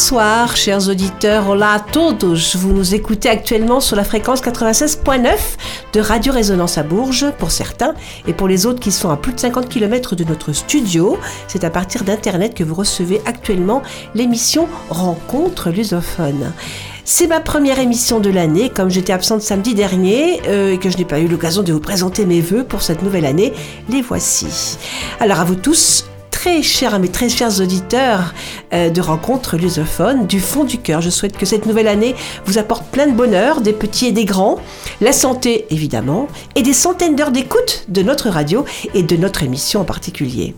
Bonsoir, chers auditeurs. Hola a todos. Vous nous écoutez actuellement sur la fréquence 96.9 de Radio Résonance à Bourges, pour certains, et pour les autres qui sont à plus de 50 km de notre studio. C'est à partir d'Internet que vous recevez actuellement l'émission Rencontre lusophone. C'est ma première émission de l'année, comme j'étais absente samedi dernier euh, et que je n'ai pas eu l'occasion de vous présenter mes voeux pour cette nouvelle année, les voici. Alors à vous tous, très chers, mes très chers auditeurs euh, de rencontres lusophones, du fond du cœur. Je souhaite que cette nouvelle année vous apporte plein de bonheur, des petits et des grands, la santé évidemment, et des centaines d'heures d'écoute de notre radio et de notre émission en particulier.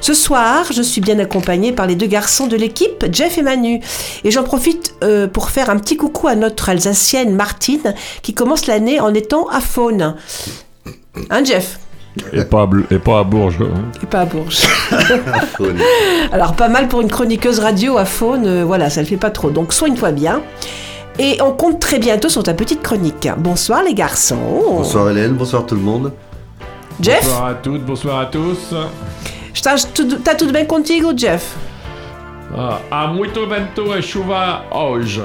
Ce soir, je suis bien accompagnée par les deux garçons de l'équipe, Jeff et Manu. Et j'en profite euh, pour faire un petit coucou à notre Alsacienne Martine, qui commence l'année en étant à Faune. Hein, Jeff? Et pas, à, et pas à Bourges. Hein. Et pas à Bourges. Alors, pas mal pour une chroniqueuse radio à Faune, euh, voilà, ça le fait pas trop. Donc, soigne-toi bien. Et on compte très bientôt sur ta petite chronique. Bonsoir les garçons. Bonsoir Hélène, bonsoir tout le monde. Jeff Bonsoir à toutes, bonsoir à tous. T'as tout bien contigo, Jeff Ah, há muito vento e chuva hoje.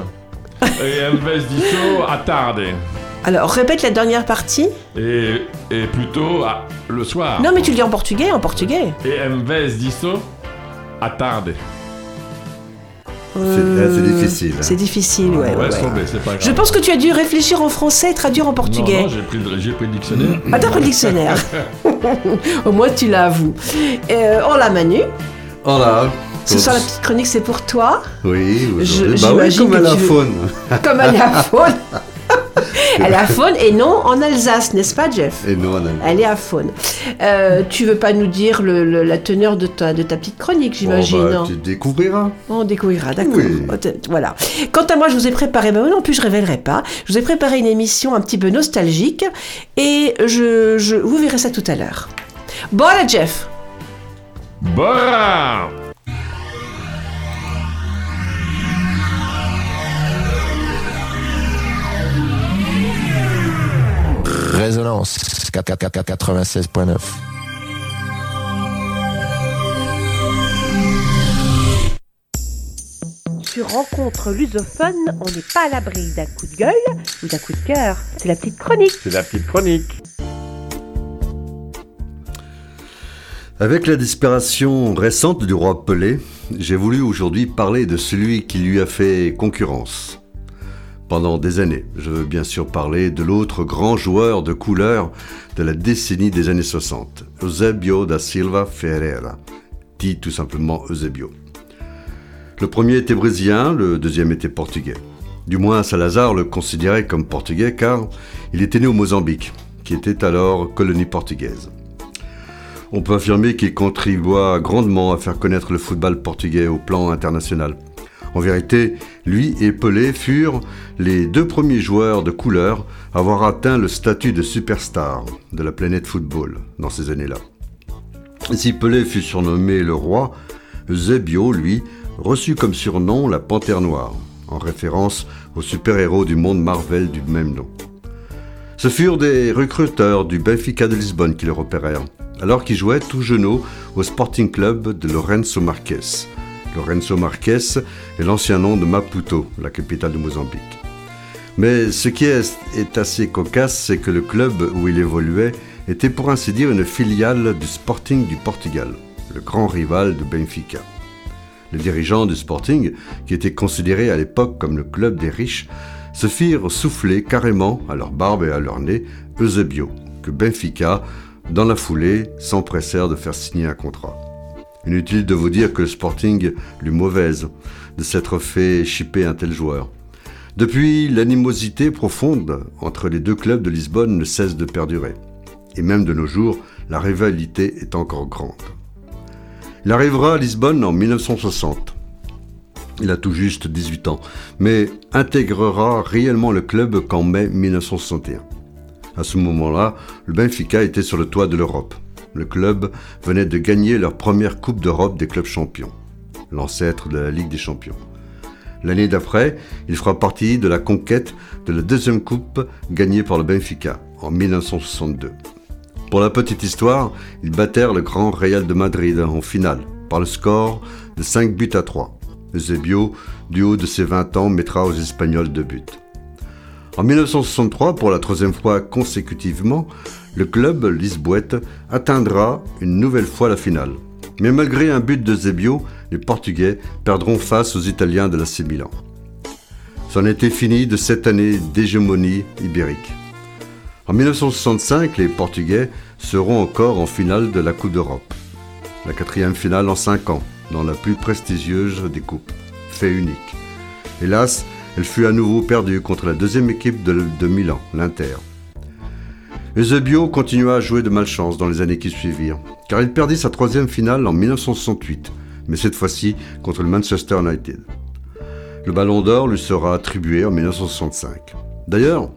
E vez disso, à tarde. Alors, répète la dernière partie. Et, et plutôt le soir. Non, mais tu le dis en portugais, en portugais. Et em vez disso, à tarde. C'est difficile. hein. C'est difficile, ouais. ouais, ouais. tomber, pas grave. Je pense que tu as dû réfléchir en français et traduire en Non, portugais. non, j'ai pris, pris le dictionnaire. Ah, t'as pris le dictionnaire. Au moins, tu l'avoues. Euh, oh la Manu, Voilà. ce soir la petite chronique c'est pour toi, Oui, bah oui, j'imagine comme que à la faune. comme à Faune. Elle est à Faune et non en Alsace, n'est-ce pas, Jeff? Et nous, on a... Elle est à Faune. Euh, tu veux pas nous dire le- le- la teneur de ta, de ta petite chronique, j'imagine Bon, bah, non? tu découvriras. On découvrira, d'accord. Oui. Voilà. Quant à moi, je vous ai préparé, ben non plus je révélerai pas, je vous ai préparé une émission un petit peu nostalgique et je, je vous verrez ça tout à l'heure. Bon, là, Jeff. Bora Résonance 96.9. Sur Rencontre lusophone, on n'est pas à l'abri d'un coup de gueule ou d'un coup de cœur. C'est la petite chronique. C'est la petite chronique. Avec la disparition récente du roi Pelé, j'ai voulu aujourd'hui parler de celui qui lui a fait concurrence. Pendant des années, je veux bien sûr parler de l'autre grand joueur de couleur de la décennie des années 60, Eusebio da Silva Ferreira, dit tout simplement Eusebio. Le premier était brésilien, le deuxième était portugais. Du moins, Salazar le considérait comme portugais car il était né au Mozambique, qui était alors colonie portugaise. On peut affirmer qu'il contribua grandement à faire connaître le football portugais au plan international. En vérité, lui et Pelé furent les deux premiers joueurs de couleur à avoir atteint le statut de superstar de la planète football dans ces années-là. Si Pelé fut surnommé le roi, Eusebio, lui, reçut comme surnom la Panthère Noire, en référence au super-héros du monde Marvel du même nom. Ce furent des recruteurs du Benfica de Lisbonne qui le repérèrent, alors qu'il jouait tout genou au Sporting Club de Lourenço Marques. Lourenço Marques est l'ancien nom de Maputo, la capitale de Mozambique. Mais ce qui est, est assez cocasse, c'est que le club où il évoluait était pour ainsi dire une filiale du Sporting du Portugal, le grand rival de Benfica. Les dirigeants du Sporting, qui étaient considérés à l'époque comme le club des riches, se firent souffler carrément à leur barbe et à leur nez Eusebio, que Benfica, dans la foulée, s'empressèrent de faire signer un contrat. Inutile de vous dire que Sporting l'eut mauvaise de s'être fait chipper un tel joueur. Depuis, l'animosité profonde entre les deux clubs de Lisbonne ne cesse de perdurer. Et même de nos jours, la rivalité est encore grande. Il arrivera à Lisbonne en 1960. Il a tout juste 18 ans, mais intégrera réellement le club qu'en mai 1961. À ce moment-là, le Benfica était sur le toit de l'Europe. Le club venait de gagner leur première Coupe d'Europe des clubs champions, l'ancêtre de la Ligue des champions. L'année d'après, il fera partie de la conquête de la deuxième coupe gagnée par le Benfica en 1962. Pour la petite histoire, ils battèrent le grand Real de Madrid en finale par le score de 5 buts à 3. Eusebio, du haut de ses 20 ans, mettra aux Espagnols deux buts. En 1963, pour la troisième fois consécutivement, le club lisboète atteindra une nouvelle fois la finale. Mais malgré un but de Zebio, les Portugais perdront face aux Italiens de la C Milan. C'en était fini de cette année d'hégémonie ibérique. En 1965, les Portugais seront encore en finale de la Coupe d'Europe. La quatrième finale en cinq ans, dans la plus prestigieuse des coupes. Fait unique. Hélas, elle fut à nouveau perdue contre la deuxième équipe de Milan, l'Inter. Eusebio continua à jouer de malchance dans les années qui suivirent, car il perdit sa troisième finale en 1968, mais cette fois-ci contre le Manchester United. Le ballon d'or lui sera attribué en 1965. D'ailleurs,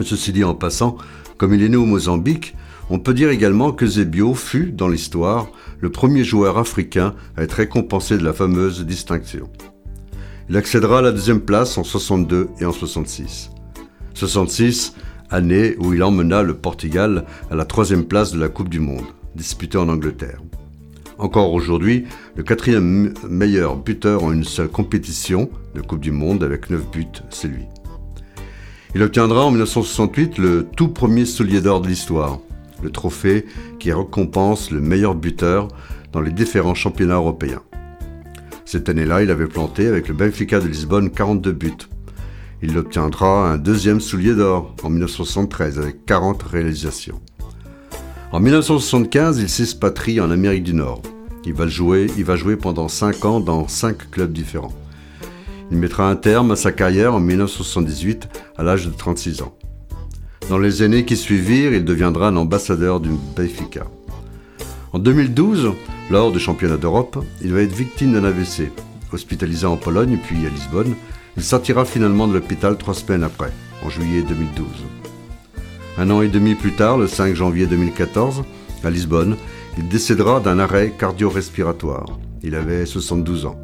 ceci dit en passant, comme il est né au Mozambique, on peut dire également que Zebio fut, dans l'histoire, le premier joueur africain à être récompensé de la fameuse distinction. Il accédera à la deuxième place en 62 et en 66. 66, année où il emmena le Portugal à la troisième place de la Coupe du Monde, disputée en Angleterre. Encore aujourd'hui, le quatrième meilleur buteur en une seule compétition de Coupe du Monde avec 9 buts, c'est lui. Il obtiendra en 1968 le tout premier soulier d'or de l'histoire, le trophée qui récompense le meilleur buteur dans les différents championnats européens. Cette année-là, il avait planté avec le Benfica de Lisbonne 42 buts. Il obtiendra un deuxième soulier d'or en 1973 avec 40 réalisations. En 1975, il s'expatrie en Amérique du Nord. Il va, jouer, pendant 5 ans dans 5 clubs différents. Il mettra un terme à sa carrière en 1978 à l'âge de 36 ans. Dans les années qui suivirent, il deviendra un ambassadeur du Benfica. En 2012, lors du championnat d'Europe, il va être victime d'un AVC. Hospitalisé en Pologne puis à Lisbonne, il sortira finalement de l'hôpital trois semaines après, en juillet 2012. Un an et demi plus tard, le 5 janvier 2014, à Lisbonne, il décédera d'un arrêt cardio-respiratoire. Il avait 72 ans.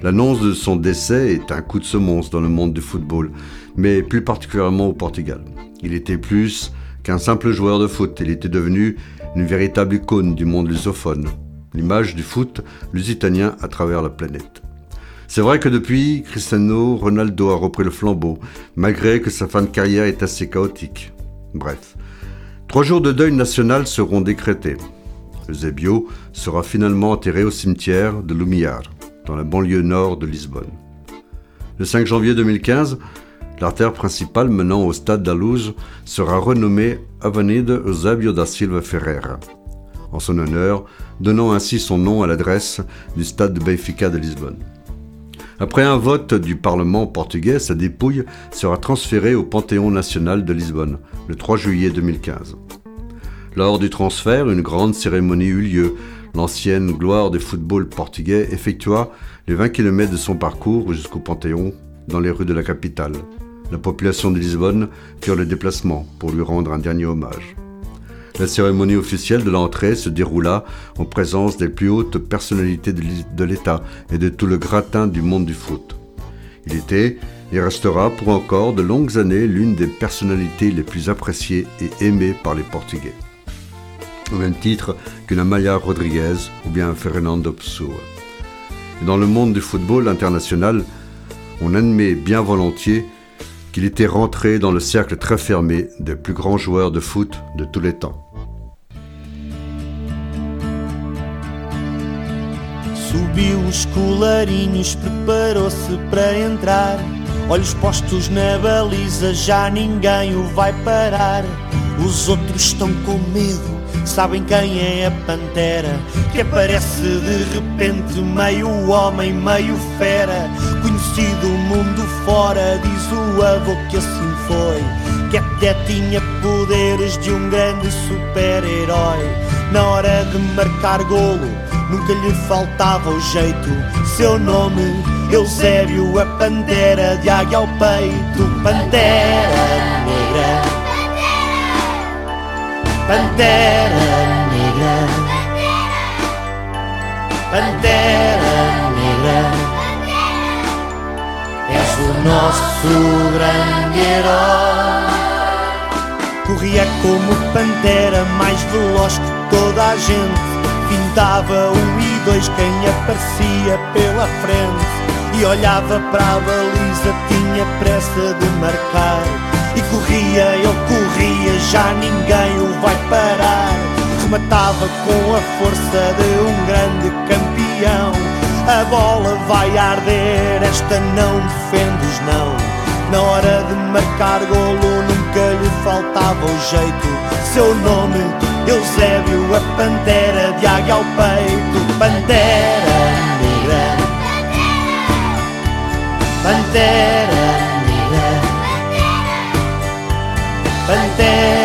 L'annonce de son décès est un coup de semonce dans le monde du football, mais plus particulièrement au Portugal. Il était plus qu'un simple joueur de foot, il était devenu une véritable icône du monde lusophone, l'image du foot lusitanien à travers la planète. C'est vrai que depuis, Cristiano Ronaldo a repris le flambeau, malgré que sa fin de carrière est assez chaotique. Bref, trois jours de deuil national seront décrétés. Eusebio sera finalement enterré au cimetière de Lumiar, dans la banlieue nord de Lisbonne. Le 5 janvier 2015, L'artère principale menant au stade d'Alouz sera renommée Avenida Eusebio da Silva Ferreira, en son honneur, donnant ainsi son nom à l'adresse du stade de Benfica de Lisbonne. Après un vote du Parlement portugais, sa dépouille sera transférée au Panthéon national de Lisbonne le 3 juillet 2015. Lors du transfert, une grande cérémonie eut lieu. L'ancienne gloire du football portugais effectua les 20 km de son parcours jusqu'au Panthéon dans les rues de la capitale la population de Lisbonne firent le déplacement pour lui rendre un dernier hommage. La cérémonie officielle de l'entrée se déroula en présence des plus hautes personnalités de l'État et de tout le gratin du monde du foot. Il était et restera pour encore de longues années l'une des personnalités les plus appréciées et aimées par les Portugais. Au même titre qu'une Amaya Rodriguez ou bien Fernando Pessoa. dans le monde du football international, on admet bien volontiers qu'il était rentré dans le cercle très fermé des plus grands joueurs de foot de tous les temps. Subiu os colarinhos, preparou-se para entrar. Olhos postos na baliza, já ninguém o vai parar. Os outros estão com medo, sabem quem é a pantera. Que aparece de repente, meio homem, meio fera. Conhecido mundo fora, diz o avô que assim foi. Que até tinha poderes de um grande super-herói. Na hora de marcar golo, nunca lhe faltava o jeito. Seu nome, Eusébio, a pantera de águia ao peito. Pantera negra. Pantera negra. Pantera negra. És o nosso grande herói. Corria como pantera, mais veloz que toda a gente. Findava um e dois quem aparecia pela frente E olhava para a baliza, tinha pressa de marcar E corria, ele corria, já ninguém o vai parar. Rematava com a força de um grande campeão. A bola vai arder, esta não defende os não. Na hora de marcar golo faltava o jeito. Seu nome, Eusébio, a pantera de águia ao peito. Pantera negra Pantera negra Pantera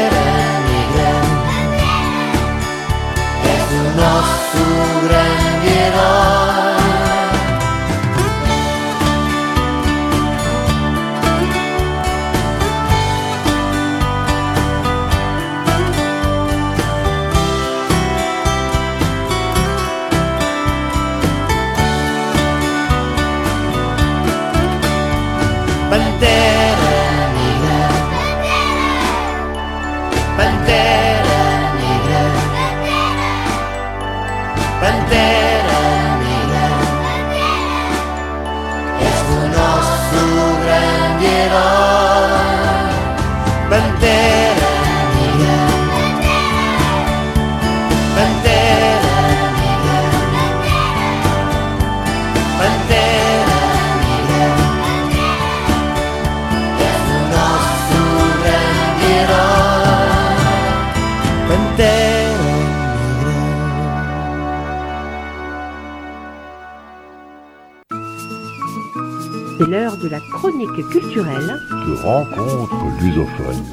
rencontre lusophone.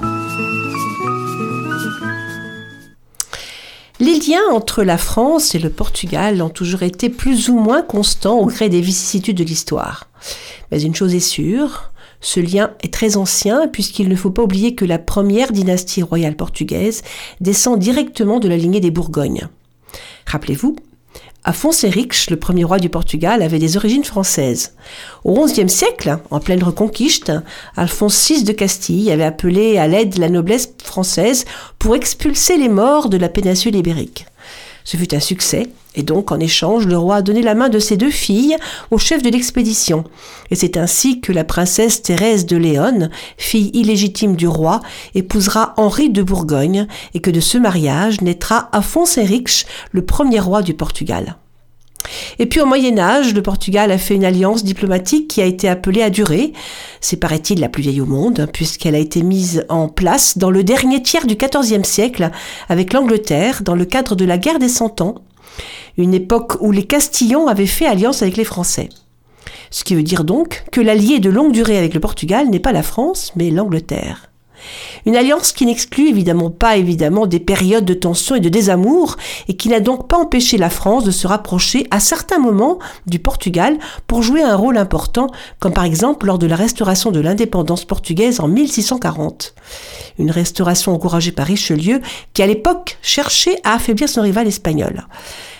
Les liens entre la France et le Portugal ont toujours été plus ou moins constants au gré des vicissitudes de l'histoire. Mais une chose est sûre, ce lien est très ancien puisqu'il ne faut pas oublier que la première dynastie royale portugaise descend directement de la lignée des Bourgognes. Rappelez-vous, Afonso Henriques, le premier roi du Portugal, avait des origines françaises. Au XIe siècle, en pleine reconquiste, Alphonse VI de Castille avait appelé à l'aide la noblesse française pour expulser les morts de la péninsule ibérique. Ce fut un succès, et donc en échange, le roi a donné la main de ses deux filles au chef de l'expédition. Et c'est ainsi que la princesse Thérèse de Léon, fille illégitime du roi, épousera Henri de Bourgogne, et que de ce mariage naîtra Afonso Henriques, le premier roi du Portugal. Et puis au Moyen Âge, le Portugal a fait une alliance diplomatique qui a été appelée à durer. C'est paraît-il la plus vieille au monde, puisqu'elle a été mise en place dans le dernier tiers du XIVe siècle avec l'Angleterre dans le cadre de la guerre des Cent Ans, une époque où les Castillans avaient fait alliance avec les Français. Ce qui veut dire donc que l'allié de longue durée avec le Portugal n'est pas la France, mais l'Angleterre. Une alliance qui n'exclut évidemment pas évidemment des périodes de tension et de désamour et qui n'a donc pas empêché la France de se rapprocher à certains moments du Portugal pour jouer un rôle important, comme par exemple lors de la restauration de l'indépendance portugaise en 1640. Une restauration encouragée par Richelieu qui à l'époque cherchait à affaiblir son rival espagnol.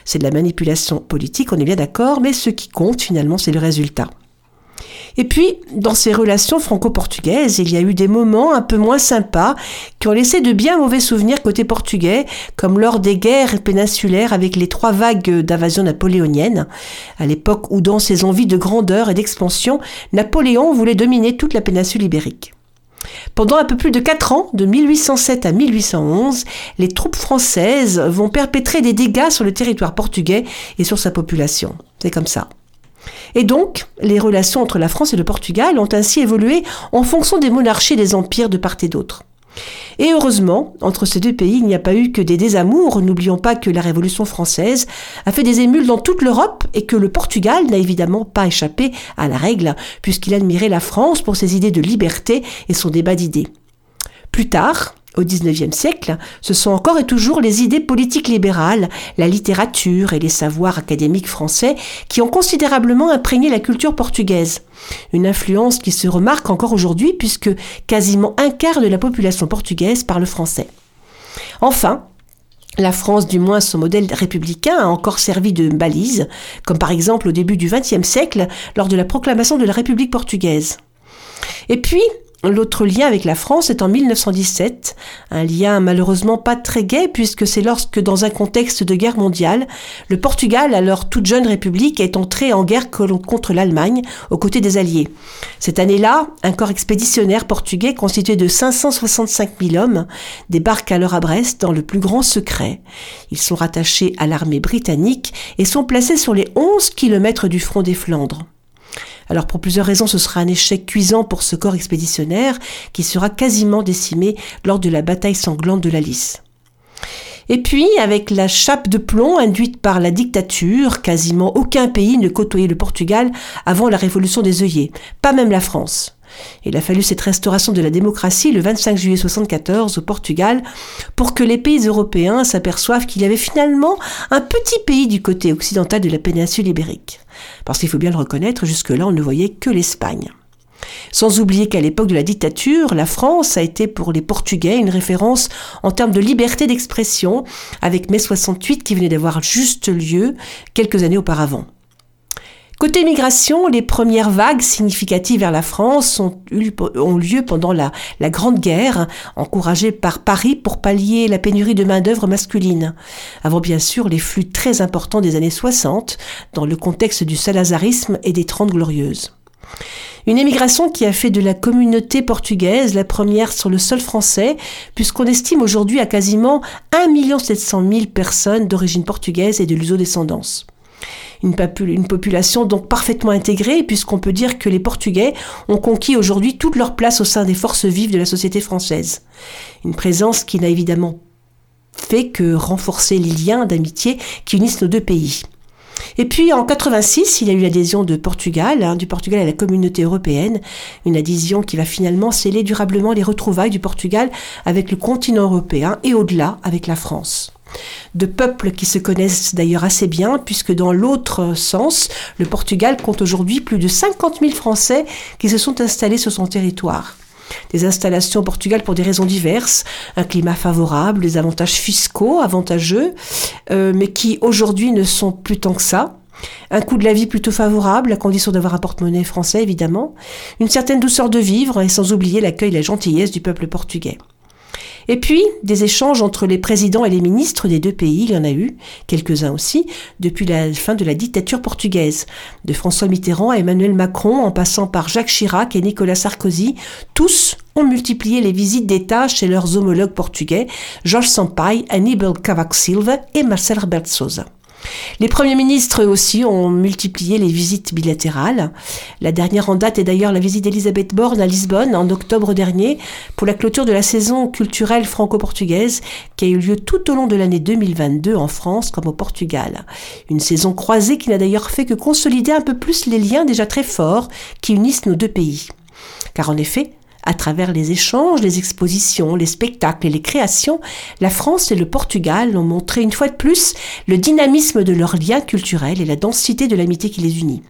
C'est de la manipulation politique, on est bien d'accord, mais ce qui compte finalement c'est le résultat. Et puis, dans ces relations franco-portugaises, il y a eu des moments un peu moins sympas qui ont laissé de bien mauvais souvenirs côté portugais, comme lors des guerres péninsulaires avec les trois vagues d'invasion napoléonienne, à l'époque où dans ses envies de grandeur et d'expansion, Napoléon voulait dominer toute la péninsule ibérique. Pendant un peu plus de quatre ans, de 1807 à 1811, les troupes françaises vont perpétrer des dégâts sur le territoire portugais et sur sa population. C'est comme ça. Et donc, les relations entre la France et le Portugal ont ainsi évolué en fonction des monarchies et des empires de part et d'autre. Et heureusement, entre ces deux pays, il n'y a pas eu que des désamours. N'oublions pas que la Révolution française a fait des émules dans toute l'Europe et que le Portugal n'a évidemment pas échappé à la règle, puisqu'il admirait la France pour ses idées de liberté et son débat d'idées. Plus tard, au XIXe siècle, ce sont encore et toujours les idées politiques libérales, la littérature et les savoirs académiques français qui ont considérablement imprégné la culture portugaise. Une influence qui se remarque encore aujourd'hui puisque quasiment un quart de la population portugaise parle français. Enfin, la France, du moins son modèle républicain, a encore servi de balise, comme par exemple au début du XXe siècle, lors de la proclamation de la République portugaise. Et puis, L'autre lien avec la France est en 1917, un lien malheureusement pas très gai puisque c'est lorsque dans un contexte de guerre mondiale, le Portugal, alors toute jeune république, est entré en guerre contre l'Allemagne aux côtés des Alliés. Cette année-là, un corps expéditionnaire portugais constitué de 565 000 hommes débarque alors à Brest dans le plus grand secret. Ils sont rattachés à l'armée britannique et sont placés sur les 11 kilomètres du front des Flandres. Alors pour plusieurs raisons, ce sera un échec cuisant pour ce corps expéditionnaire qui sera quasiment décimé lors de la bataille sanglante de la Lys. Et puis, avec la chape de plomb induite par la dictature, quasiment aucun pays ne côtoyait le Portugal avant la révolution des œillets, pas même la France. Il a fallu cette restauration de la démocratie le 25 juillet 1974 au Portugal pour que les pays européens s'aperçoivent qu'il y avait finalement un petit pays du côté occidental de la péninsule ibérique. Parce qu'il faut bien le reconnaître, jusque-là on ne voyait que l'Espagne. Sans oublier qu'à l'époque de la dictature, la France a été pour les Portugais une référence en termes de liberté d'expression, avec mai 68 qui venait d'avoir juste lieu quelques années auparavant. Côté migration, les premières vagues significatives vers la France ont, eu, lieu pendant la, la, Grande Guerre, encouragée par Paris pour pallier la pénurie de main-d'œuvre masculine. Avant bien sûr les flux très importants des années 60, dans le contexte du salazarisme et des Trente Glorieuses. Une émigration qui a fait de la communauté portugaise la première sur le sol français, puisqu'on estime aujourd'hui à quasiment 1 700 000 personnes d'origine portugaise et de luso-descendance une, population donc parfaitement intégrée, puisqu'on peut dire que les Portugais ont conquis aujourd'hui toute leur place au sein des forces vives de la société française. Une présence qui n'a évidemment fait que renforcer les liens d'amitié qui unissent nos deux pays. Et puis en 86, il y a eu l'adhésion de Portugal, hein, du Portugal à la communauté européenne, une adhésion qui va finalement sceller durablement les retrouvailles du Portugal avec le continent européen et au-delà avec la France de peuples qui se connaissent d'ailleurs assez bien, puisque dans l'autre sens, le Portugal compte aujourd'hui plus de 50 000 Français qui se sont installés sur son territoire. Des installations au Portugal pour des raisons diverses, un climat favorable, des avantages fiscaux avantageux, euh, mais qui aujourd'hui ne sont plus tant que ça. Un coût de la vie plutôt favorable, à condition d'avoir un porte-monnaie français évidemment, une certaine douceur de vivre et sans oublier l'accueil et la gentillesse du peuple portugais. Et puis, des échanges entre les présidents et les ministres des deux pays, il y en a eu, quelques-uns aussi, depuis la fin de la dictature portugaise. De François Mitterrand à Emmanuel Macron, en passant par Jacques Chirac et Nicolas Sarkozy, tous ont multiplié les visites d'État chez leurs homologues portugais, Georges Sampaio, Aníbal Cavaco Silva et Marcel Rebelo Sousa. Les premiers ministres aussi ont multiplié les visites bilatérales. La dernière en date est d'ailleurs la visite d'Elisabeth Borne à Lisbonne en octobre dernier pour la clôture de la saison culturelle franco-portugaise qui a eu lieu tout au long de l'année 2022 en France comme au Portugal. Une saison croisée qui n'a d'ailleurs fait que consolider un peu plus les liens déjà très forts qui unissent nos deux pays. Car en effet, à travers les échanges, les expositions, les spectacles et les créations, la France et le Portugal ont montré une fois de plus le dynamisme de leurs liens culturels et la densité de l'amitié qui les unit.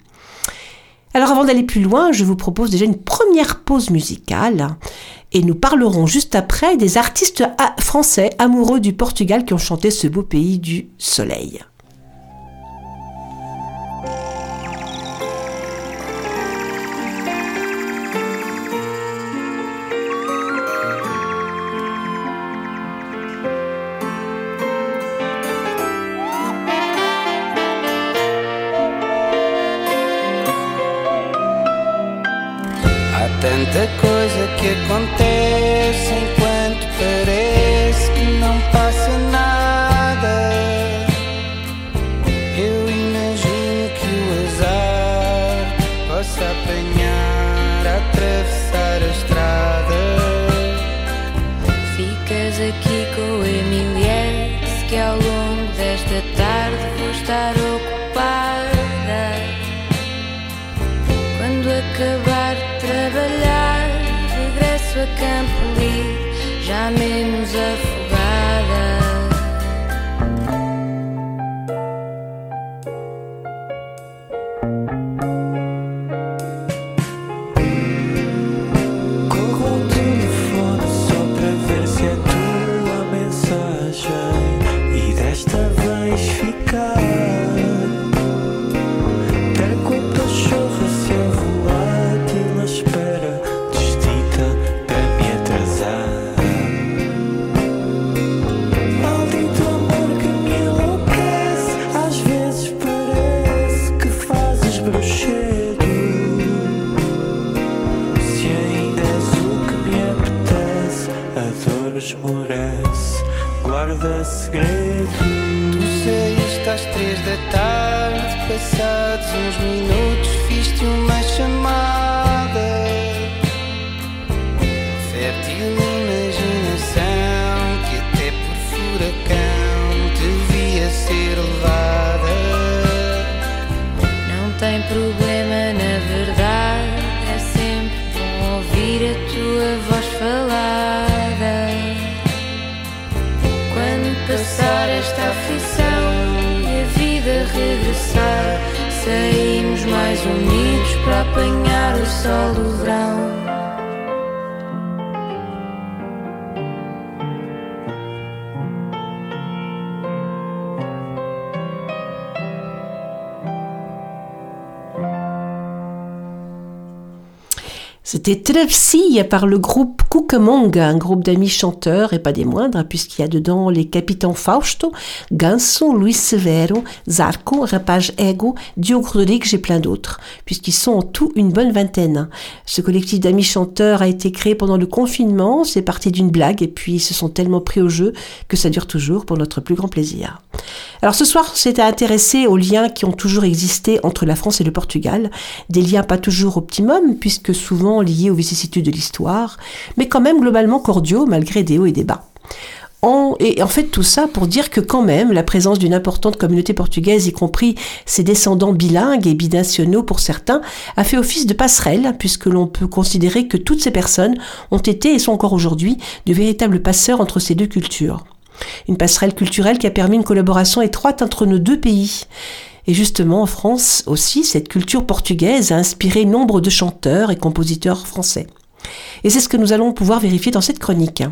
Alors avant d'aller plus loin, je vous propose déjà une première pause musicale et nous parlerons juste après des artistes français amoureux du Portugal qui ont chanté ce beau pays du soleil. Que acontece Fértil imaginação que até por furacão devia ser levada. Não tem problema, na verdade. É sempre bom ouvir a tua voz falada. Quando passar esta aflição e a vida regressar, saímos mais unidos para apanhar o sol do verão. C'était Travessia par le groupe Cucamonga, un groupe d'amis chanteurs et pas des moindres, puisqu'il y a dedans les capitaines Fausto, Ganso, Luis Severo, Zarco, Rapage Ego, Diogo Rodrigues et plein d'autres, puisqu'ils sont en tout une bonne vingtaine. Ce collectif d'amis chanteurs a été créé pendant le confinement, c'est parti d'une blague et puis ils se sont tellement pris au jeu que ça dure toujours pour notre plus grand plaisir. Alors ce soir, c'était intéressé aux liens qui ont toujours existé entre la France et le Portugal, des liens pas toujours optimum, puisque souvent liés aux vicissitudes de l'histoire, mais quand même globalement cordiaux malgré des hauts et des bas. Et en fait tout ça pour dire que quand même la présence d'une importante communauté portugaise, y compris ses descendants bilingues et binationaux pour certains, a fait office de passerelle, puisque l'on peut considérer que toutes ces personnes ont été et sont encore aujourd'hui de véritables passeurs entre ces deux cultures. Une passerelle culturelle qui a permis une collaboration étroite entre nos deux pays. Et justement, en France aussi, cette culture portugaise a inspiré nombre de chanteurs et compositeurs français. Et c'est ce que nous allons pouvoir vérifier dans cette chronique.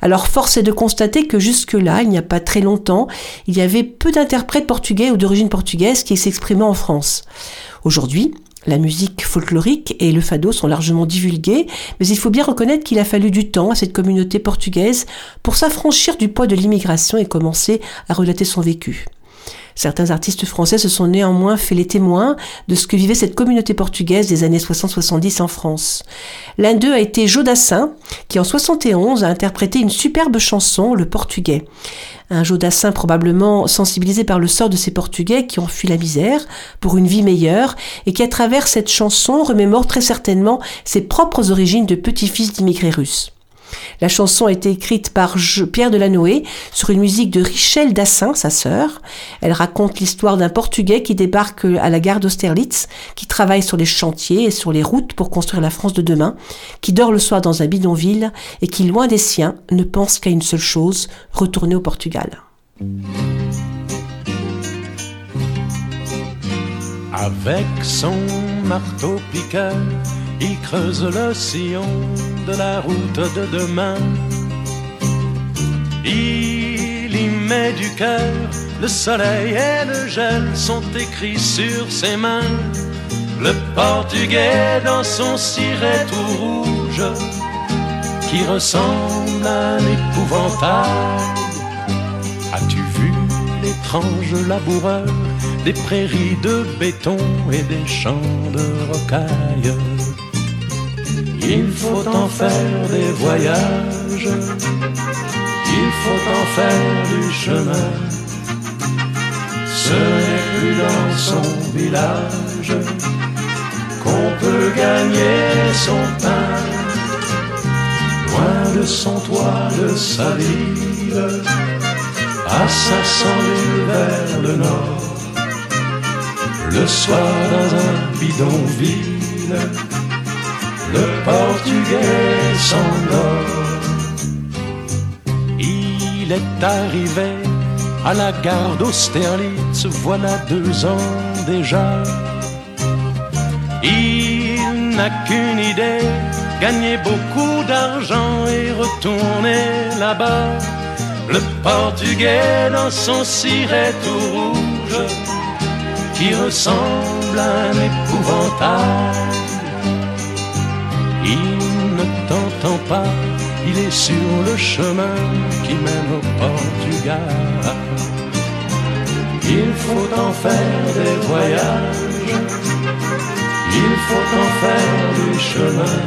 Alors, force est de constater que jusque-là, il n'y a pas très longtemps, il y avait peu d'interprètes portugais ou d'origine portugaise qui s'exprimaient en France. Aujourd'hui, la musique folklorique et le fado sont largement divulgués, mais il faut bien reconnaître qu'il a fallu du temps à cette communauté portugaise pour s'affranchir du poids de l'immigration et commencer à relater son vécu. Certains artistes français se sont néanmoins fait les témoins de ce que vivait cette communauté portugaise des années 60-70 en France. L'un d'eux a été Jodassin, qui en 71 a interprété une superbe chanson, Le Portugais. Un Jodassin probablement sensibilisé par le sort de ces Portugais qui ont fui la misère pour une vie meilleure et qui à travers cette chanson remémore très certainement ses propres origines de petit-fils d'immigrés russes. La chanson a été écrite par Pierre Delanoë sur une musique de Richel Dassin, sa sœur. Elle raconte l'histoire d'un Portugais qui débarque à la gare d'Austerlitz, qui travaille sur les chantiers et sur les routes pour construire la France de demain, qui dort le soir dans un bidonville et qui, loin des siens, ne pense qu'à une seule chose, retourner au Portugal. Avec son marteau-piqueur, il creuse le sillon de la route de demain. Il y met du cœur, le soleil et le gel sont écrits sur ses mains. Le portugais dans son ciré tout rouge, qui ressemble à un épouvantail. As-tu vu l'étrange laboureur des prairies de béton et des champs de rocailles Il faut en faire des voyages, il faut en faire du chemin. Ce n'est plus dans son village qu'on peut gagner son pain. Loin de son toit, de sa ville, à 500 milles vers le nord. Le soir dans un bidonville, le portugais s'endort. Il est arrivé à la gare d'Austerlitz, voilà deux ans déjà. Il n'a qu'une idée, gagner beaucoup d'argent et retourner là-bas. Le portugais dans son ciré tout rouge, qui ressemble à un épouvantail. Il est sur le chemin qui mène au Portugal. Il faut en faire des voyages, il faut en faire du chemin.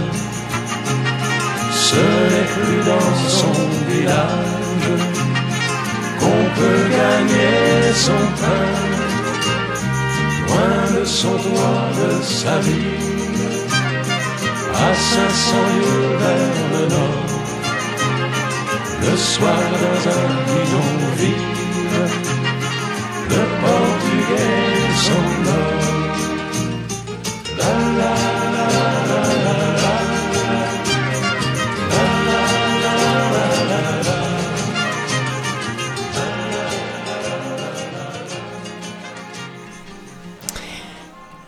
Ce n'est plus dans son village qu'on peut gagner son pain. Loin de son doigt de sa vie à 500 lieues vers le nord. Le soir dans un bidonville, le portugais s'endort. La la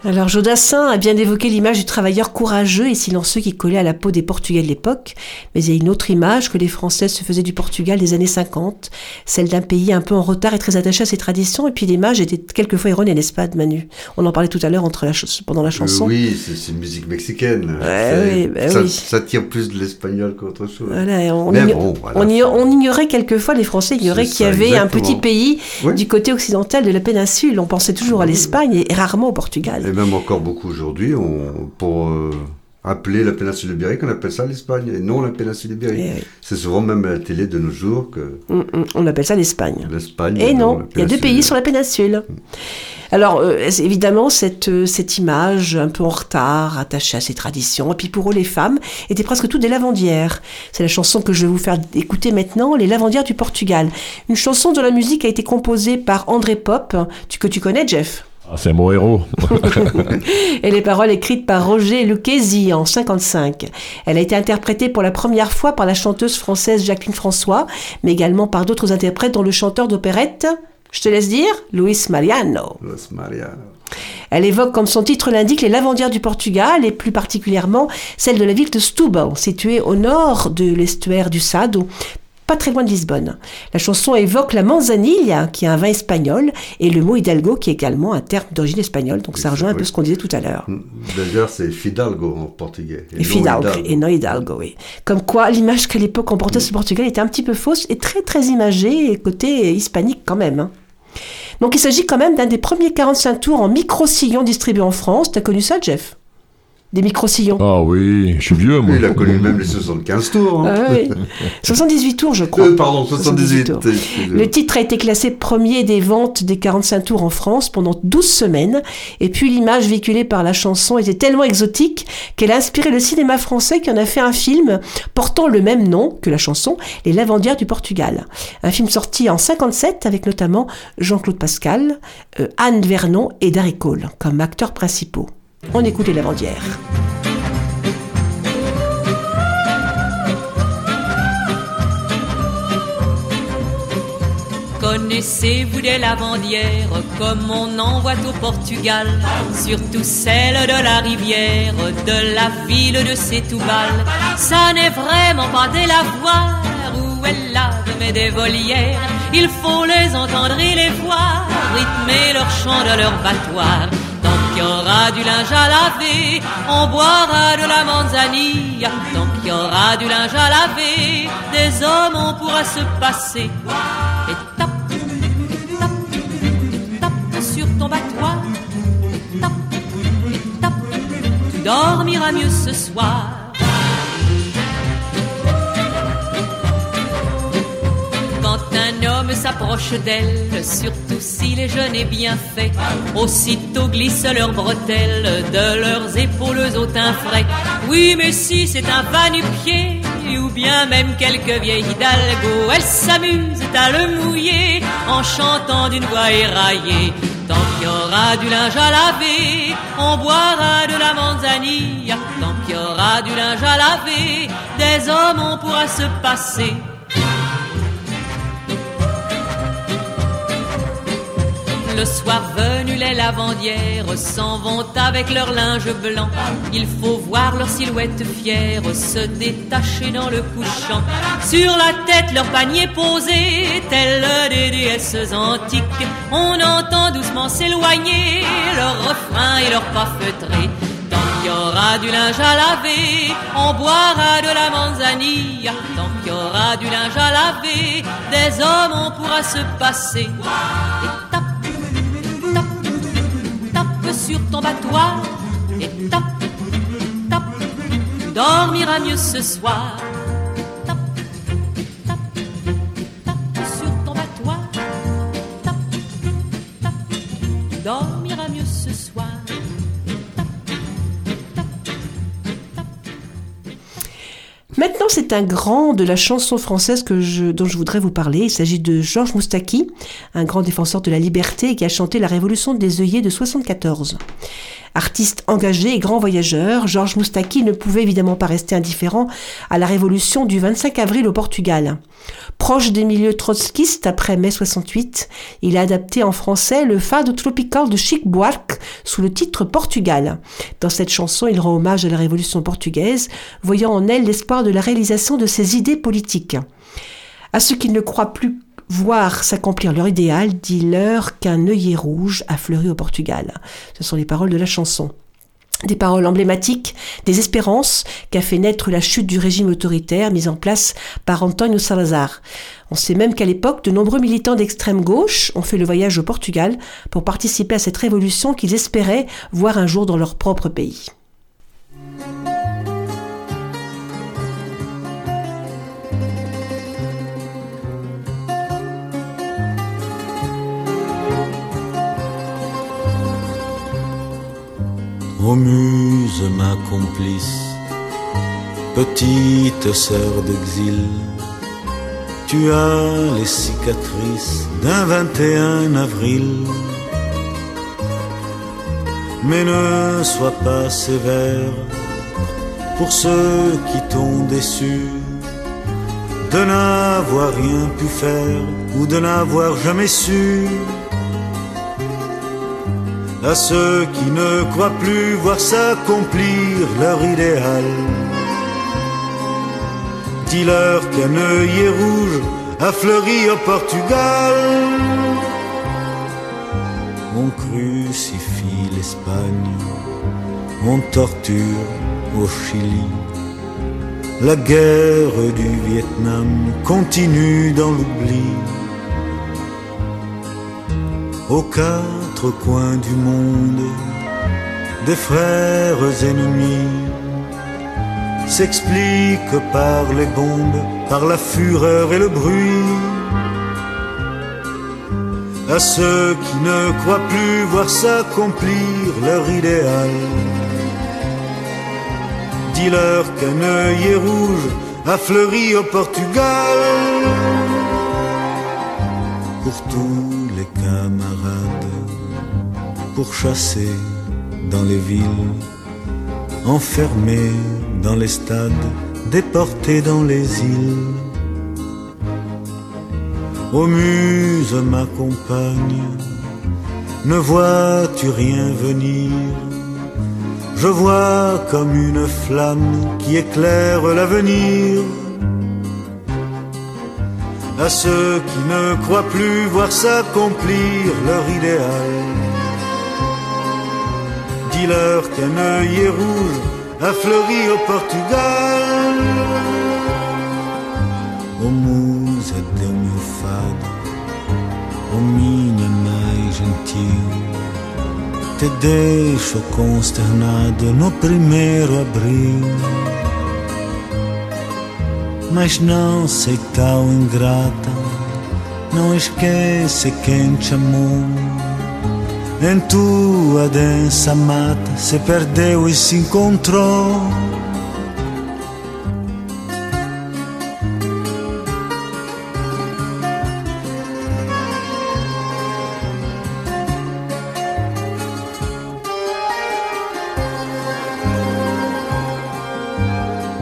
Alors Jodassin a bien évoqué l'image du travailleur courageux et silencieux qui collait à la peau des Portugais de l'époque, mais il y a une autre image que les Français se faisaient du Portugal des années 50, celle d'un pays un peu en retard et très attaché à ses traditions, et puis l'image était quelquefois erronée, n'est-ce pas, Manu? On en parlait tout à l'heure entre la pendant la chanson. Euh, oui, c'est une musique mexicaine. Ouais, C'est- oui, bah ça, oui. ça tire plus de l'espagnol qu'autre chose. Voilà, on, Mais bon, voilà. on igno- on ignorait quelquefois, les Français ignoraient qu'il y avait un petit pays Oui. du côté occidental de la péninsule. On pensait toujours à l'Espagne et rarement au Portugal. Et même encore beaucoup aujourd'hui, on, pour euh, appeler la péninsule ibérique, on appelle ça l'Espagne, et non la péninsule ibérique. Eh oui. C'est souvent même à la télé de nos jours que Mm, mm, On appelle ça l'Espagne. l'Espagne. Et non, il y a deux pays sur la péninsule. Alors, euh, évidemment, cette, euh, cette image un peu en retard, attachée à ses traditions, et puis pour eux, les femmes étaient presque toutes des lavandières. C'est la chanson que je vais vous faire écouter maintenant, Les lavandières du Portugal. Une chanson dont la musique a été composée par André Pop, que tu connais, Jeff? Ah, c'est mon héros. et les paroles écrites par Roger Lucchesi en 55. Elle a été interprétée pour la première fois par la chanteuse française Jacqueline François, mais également par d'autres interprètes dont le chanteur d'opérette, je te laisse dire, Luis Mariano. Los Maria. Elle évoque, comme son titre l'indique, les lavandières du Portugal et plus particulièrement celle de la ville de Setúbal, située au nord de l'estuaire du Sado, pas très loin de Lisbonne. La chanson évoque la manzanilla, qui est un vin espagnol, et le mot hidalgo, qui est également un terme d'origine espagnole. Donc ça Oui, rejoint un oui. peu ce qu'on disait tout à l'heure. D'ailleurs, c'est Fidalgo en portugais. Et Fidalgo, Hidalgo. et non Hidalgo, oui. Comme quoi, l'image qu'à l'époque on portait sur le Portugal était un petit peu fausse et très très imagée, et côté hispanique quand même. hein. Donc il s'agit quand même d'un des premiers 45 tours en micro-sillons distribués en France. T'as connu ça, Jeff? Des micro-sillons Ah oui, je suis vieux, moi. Il a connu même les 75 tours. hein. Ah oui. 78 tours, je crois. Euh, pardon, 78. tours. excusez-moi. Le titre a été classé premier des ventes des 45 tours en France pendant 12 semaines. Et puis l'image véhiculée par la chanson était tellement exotique qu'elle a inspiré le cinéma français qui en a fait un film portant le même nom que la chanson, Les Lavandières du Portugal. Un film sorti en 57 avec notamment Jean-Claude Pascal, euh, Anne Vernon et Darry Cole comme acteurs principaux. On écoute Les Lavandières. Connaissez-vous des lavandières comme on en voit au Portugal? Surtout celles de la rivière, de la ville de Setúbal. Ça n'est vraiment pas des lavoirs où elles lavent mais des volières. Il faut les entendre et les voir, rythmer leur chant de leur battoir. Tant qu'il y aura du linge à laver, on boira de la manzanilla. Tant qu'il y aura du linge à laver, des hommes on pourra se passer. Et tape, et tape, et tape sur ton. Et tape, et tape, tu dormiras mieux ce soir. S'approche d'elle, surtout s'il est jeune et bien fait, aussitôt glissent leurs bretelles de leurs épaules au teint frais. Oui, mais si c'est un va-nu-pied, ou bien même quelques vieilles hidalgo, elles s'amusent à le mouiller en chantant d'une voix éraillée. Tant qu'il y aura du linge à laver, on boira de la manzanilla. Tant qu'il y aura du linge à laver, des hommes on pourra se passer. Le soir venu, les lavandières s'en vont avec leur linge blanc. Il faut voir leur silhouette fière se détacher dans le couchant. Sur la tête, leur panier posé, tels des déesses antiques. On entend doucement s'éloigner leur refrain et leur pas feutré. Tant qu'il y aura du linge à laver, on boira de la manzanilla. Tant qu'il y aura du linge à laver, des hommes on pourra se passer. Sur ton battoir. Et tape, tape, tu dormiras mieux ce soir. C'est un grand de la chanson française que dont je voudrais vous parler. Il s'agit de Georges Moustaki, un grand défenseur de la liberté qui a chanté la Révolution des œillets de 74. Artiste engagé et grand voyageur, Georges Moustaki ne pouvait évidemment pas rester indifférent à la révolution du 25 avril au Portugal. Proche des milieux trotskistes après mai 68, il a adapté en français le fado tropical de Chic Buarque sous le titre Portugal. Dans cette chanson, il rend hommage à la révolution portugaise, voyant en elle l'espoir de la réalisation de ses idées politiques. À ceux qui ne croient plus voir s'accomplir leur idéal, dit-leur qu'un œillet rouge a fleuri au Portugal. Ce sont les paroles de la chanson. Des paroles emblématiques, des espérances qu'a fait naître la chute du régime autoritaire mis en place par Antonio Salazar. On sait même qu'à l'époque, de nombreux militants d'extrême gauche ont fait le voyage au Portugal pour participer à cette révolution qu'ils espéraient voir un jour dans leur propre pays. Ô muse, ma complice, petite sœur d'exil, tu as les cicatrices d'un 21 avril. Mais ne sois pas sévère pour ceux qui t'ont déçu de n'avoir rien pu faire ou de n'avoir jamais su à ceux qui ne croient plus voir s'accomplir leur idéal. Dis-leur qu'un œillet rouge a fleuri au Portugal. On crucifie l'Espagne, on torture au Chili. La guerre du Vietnam continue dans l'oubli. Au coins du monde, des frères ennemis s'expliquent par les bombes, par la fureur et le bruit. À ceux qui ne croient plus voir s'accomplir leur idéal, dis-leur qu'un œillet rouge a fleuri au Portugal. Pour tous les camarades, pour chasser dans les villes, enfermés dans les stades, déportés dans les îles. Ô muse, ma compagne, ne vois-tu rien venir? Je vois comme une flamme qui éclaire l'avenir. À ceux qui ne croient plus voir s'accomplir leur idéal, dis-leur qu'un œillet rouge a fleuri au Portugal. Ô musa teu meu fado, ô minha mais gentil, te deixo consternado no primeiro abril. Mas não sei tal ingrata, não esquece quem te amou. Em tua densa mata se perdeu e se encontrou.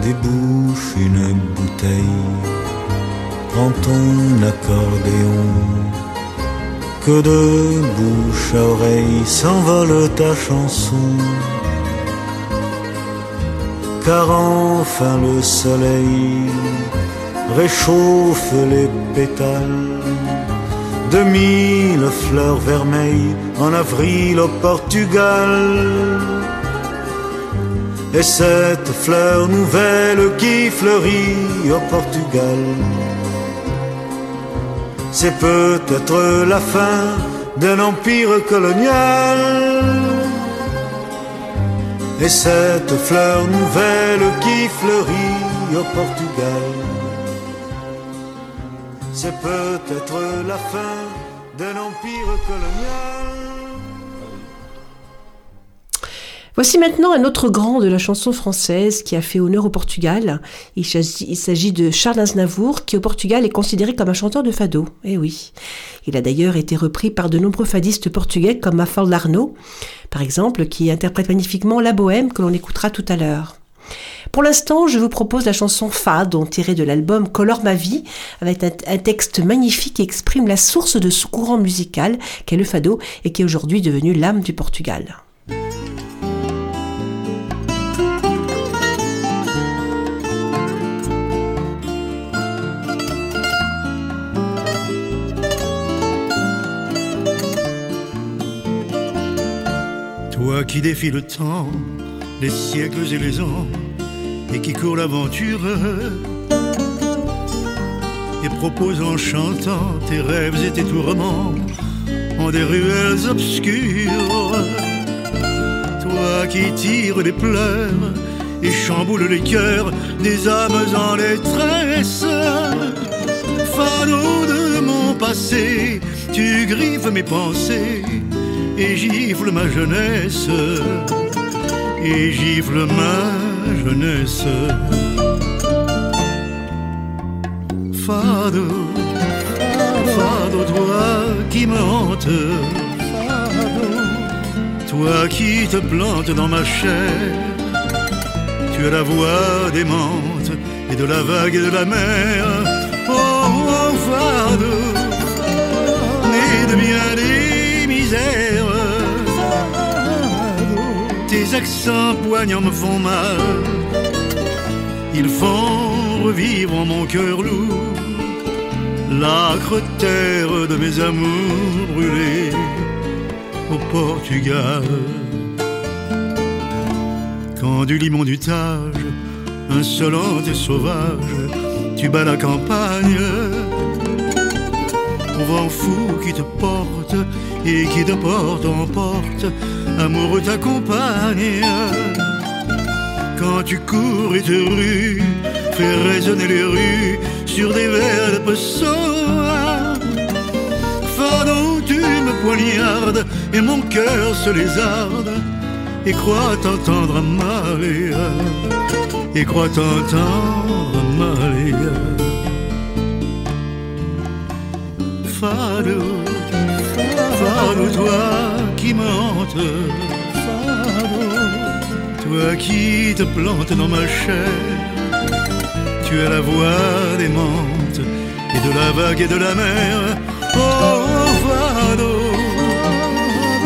Débouche une bouteille, prends ton accordéon. Que de s'envole ta chanson. Car enfin le soleil réchauffe les pétales de mille fleurs vermeilles en avril au Portugal. Et cette fleur nouvelle qui fleurit au Portugal c'est peut-être la fin d'un empire colonial. Et cette fleur nouvelle qui fleurit au Portugal, c'est peut-être la fin d'un empire colonial. Voici maintenant un autre grand de la chanson française qui a fait honneur au Portugal. Il s'agit de Charles Aznavour, qui au Portugal est considéré comme un chanteur de fado. Eh oui. Il a d'ailleurs été repris par de nombreux fadistes portugais comme Mafalda Larno, par exemple, qui interprète magnifiquement La Bohème que l'on écoutera tout à l'heure. Pour l'instant, je vous propose la chanson Fado, tirée de l'album Colore ma vie, avec un, un texte magnifique qui exprime la source de ce courant musical qu'est le fado et qui est aujourd'hui devenu l'âme du Portugal. Toi qui défies le temps, les siècles et les ans, et qui court l'aventure, et propose en chantant tes rêves et tes tourments en des ruelles obscures. Toi qui tires les pleurs et chamboule les cœurs des âmes en détresse. Fado de mon passé, tu griffes mes pensées et gifle ma jeunesse, et gifle ma jeunesse. Fado, Fado, toi qui me hante, toi qui te plantes dans ma chair, tu as la voix des menthes et de la vague et de la mer. Oh, oh Fado, né de bien des misères. Tes accents poignants me font mal. Ils font revivre en mon cœur lourd l'âcre terre de mes amours brûlés au Portugal. Quand du limon du Tage, insolente et sauvage, tu bats la campagne, au vent fou qui te porte et qui de porte en porte, amoureux t'accompagne. Quand tu cours et te rues, fais résonner les rues sur des de pessoa. Fado, tu me poignardes et mon cœur se lézarde et croit t'entendre Maria, et croit t'entendre Maria. Fado, Fado, toi qui me hante, toi qui te plantes dans ma chair, tu as la voix des menthes et de la vague et de la mer. Oh, Fado,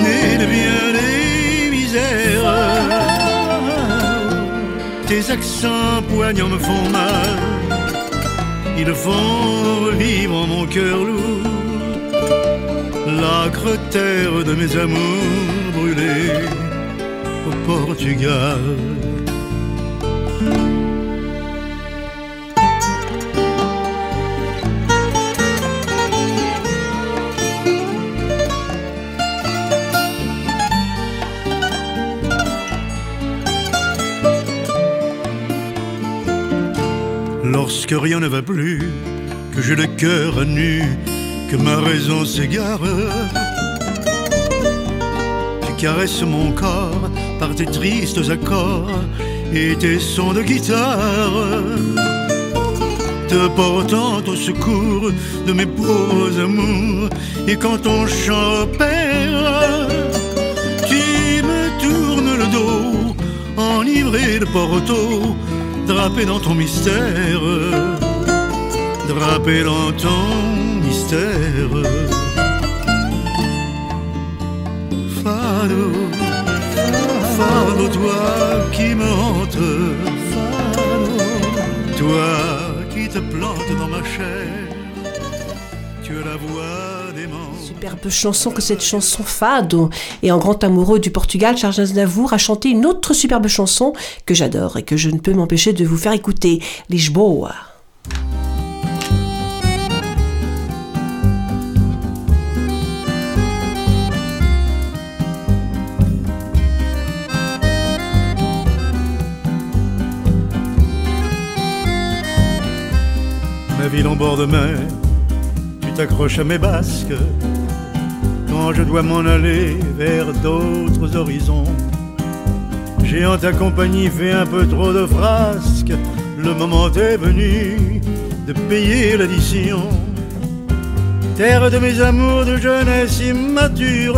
né de bien des misères, tes accents poignants me font mal, ils font revivre mon cœur lourd terre de mes amours brûlés au Portugal. Lorsque rien ne va plus, que j'ai le cœur nu, que ma raison s'égare. Tu caresses mon corps par tes tristes accords et tes sons de guitare. Te portant au secours de mes pauvres amours, et quand ton chant opère, tu me tournes le dos, enivré de Porto, drapé dans ton mystère, drapé dans ton mystère. Toi qui te plantes dans ma chair, tu la voix. Superbe chanson que cette chanson Fado. Et en grand amoureux du Portugal, Charles Aznavour a chanté une autre superbe chanson que j'adore et que je ne peux m'empêcher de vous faire écouter, Lisboa. Ville en bord de mer, tu t'accroches à mes basques quand je dois m'en aller vers d'autres horizons. J'ai en ta compagnie fait un peu trop de frasques. Le moment est venu de payer l'addition. Terre de mes amours de jeunesse immature.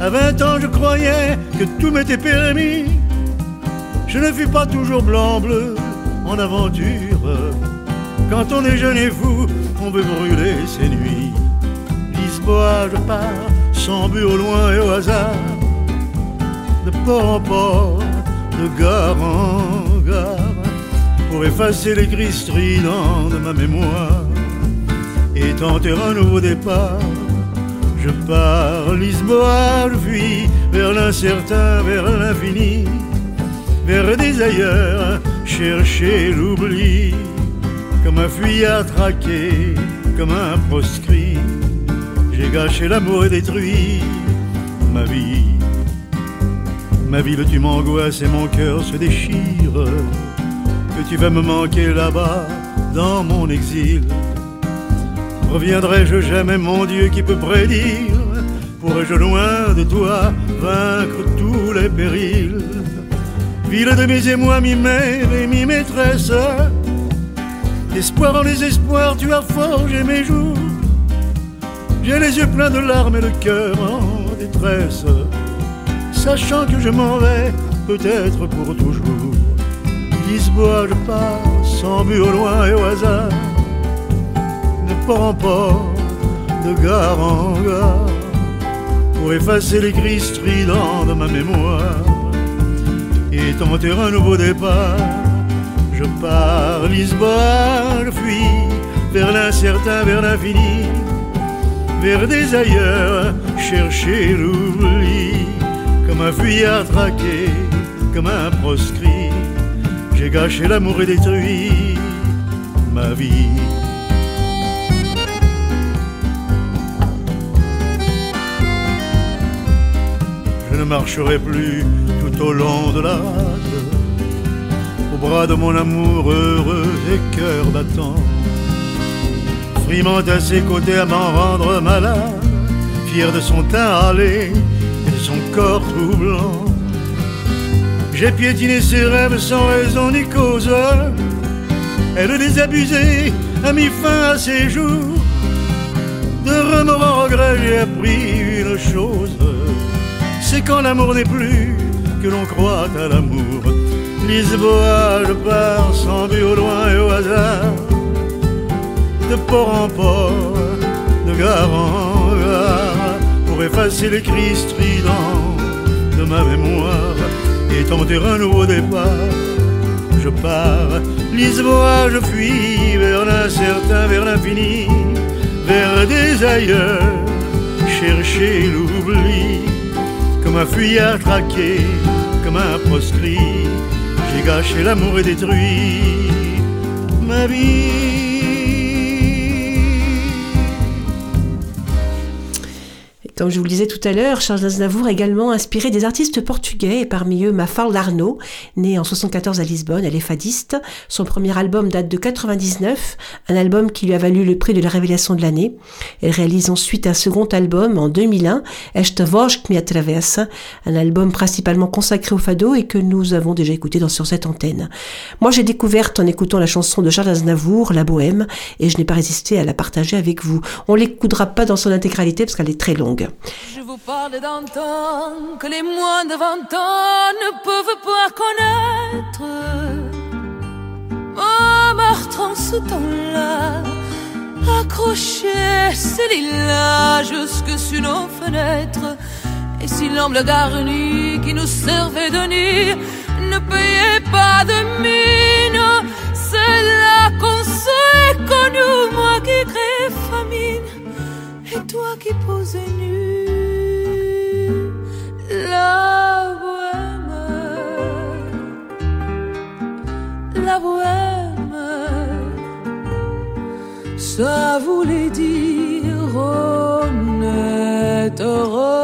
À 20 ans, je croyais que tout m'était permis. Je ne fus pas toujours blanc-bleu en aventure. Quand on est jeune et fou, on veut brûler ses nuits. Lisboa, je pars, sans but au loin et au hasard. De port en port, de gare en gare, pour effacer les cris stridents de ma mémoire et tenter un nouveau départ. Je pars, Lisboa, je fuis vers l'incertain, vers l'infini, vers des ailleurs, chercher l'oubli, comme un fuyard traqué, comme un proscrit. J'ai gâché l'amour et détruit ma vie. Ma ville, tu m'angoisses et mon cœur se déchire. Que tu vas me manquer là-bas, dans mon exil? Reviendrai-je jamais, mon Dieu, qui peut prédire? Pourrais-je loin de toi vaincre tous les périls? Ville de mes émois, mi-mère et mi-maîtresse D'espoir en désespoir, tu as forgé mes jours. J'ai les yeux pleins de larmes et le cœur en détresse. Sachant que je m'en vais, peut-être pour toujours. Lisboa, je pars, sans but au loin et au hasard. De port en port, de gare en gare, pour effacer les cris stridents de ma mémoire. Et tenter un nouveau départ. Je pars, Lisboa, je fuis vers l'incertain, vers l'infini, vers des ailleurs, chercher l'oubli, comme un fuyard traqué, comme un proscrit. J'ai gâché l'amour et détruit ma vie. je ne marcherai plus tout au long de la bras de mon amour heureux et cœur battant, frimant à ses côtés à m'en rendre malade, fier de son teint hâlé et de son corps troublant. J'ai piétiné ses rêves sans raison ni cause, elle désabusée a mis fin à ses jours. De remords en regret, j'ai appris une chose c'est quand l'amour n'est plus que l'on croit à l'amour. Lisboa, je pars sans but au loin et au hasard, de port en port, de gare en gare, pour effacer les cris stridents de ma mémoire et tenter un nouveau départ. Je pars, Lisboa, je fuis vers l'incertain, vers l'infini, vers des ailleurs, chercher l'oubli comme un fuyard traqué, comme un proscrit. J'ai gâché l'amour et détruit ma vie. Comme je vous le disais tout à l'heure, Charles Aznavour a également inspiré des artistes portugais, et parmi eux Mafalda Arnaud, né en 74 à Lisbonne, elle est fadiste. Son premier album date de 99, un album qui lui a valu le prix de la révélation de l'année. Elle réalise ensuite un second album en 2001, Esta voz que me atravessa, un album principalement consacré au fado et que nous avons déjà écouté dans, sur cette antenne. Moi, j'ai découvert en écoutant la chanson de Charles Aznavour, La Bohème, et je n'ai pas résisté à la partager avec vous. On l'écoutera pas dans son intégralité parce qu'elle est très longue. Je vous parle d'un temps que les moins de vingt ans ne peuvent pas connaître. Oh, meurtre en ce temps-là, accroché ces lilas jusque sur nos fenêtres. Et si l'amble garni qui nous servait de nid ne payait pas de mine, c'est là qu'on s'est connu, moi qui crée famine et toi qui poses nu. La bohème, la bohème, ça voulait dire honnête heureux.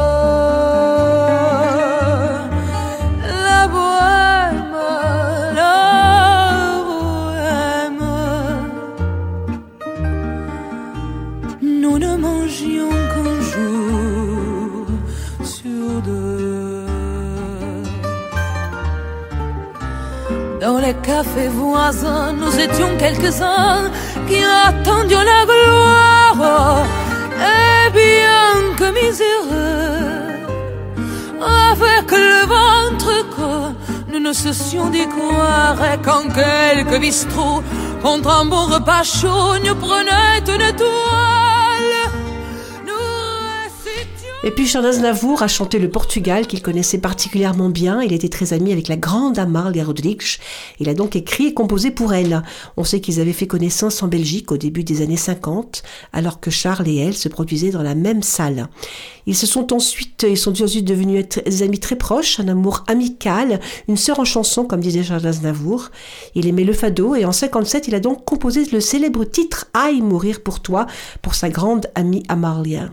Cafés voisins, nous étions quelques-uns qui attendions la gloire. Et bien que miséreux, avec le ventre creux, nous ne cessions d'y croire. Et quand quelques bistrots, contre un bon repas chaud, nous prenaient une toile. Et puis Charles Aznavour a chanté le Portugal qu'il connaissait particulièrement bien. Il était très ami avec la grande Amália Rodrigues. Il a donc écrit et composé pour elle. On sait qu'ils avaient fait connaissance en Belgique au début des années 50, alors que Charles et elle se produisaient dans la même salle. Ils se sont ensuite, ils sont ensuite devenus des amis très proches, un amour amical, une sœur en chanson, comme disait Charles Aznavour. Il aimait le fado et en 57, il a donc composé le célèbre titre Aïe mourir pour toi pour sa grande amie Amalia.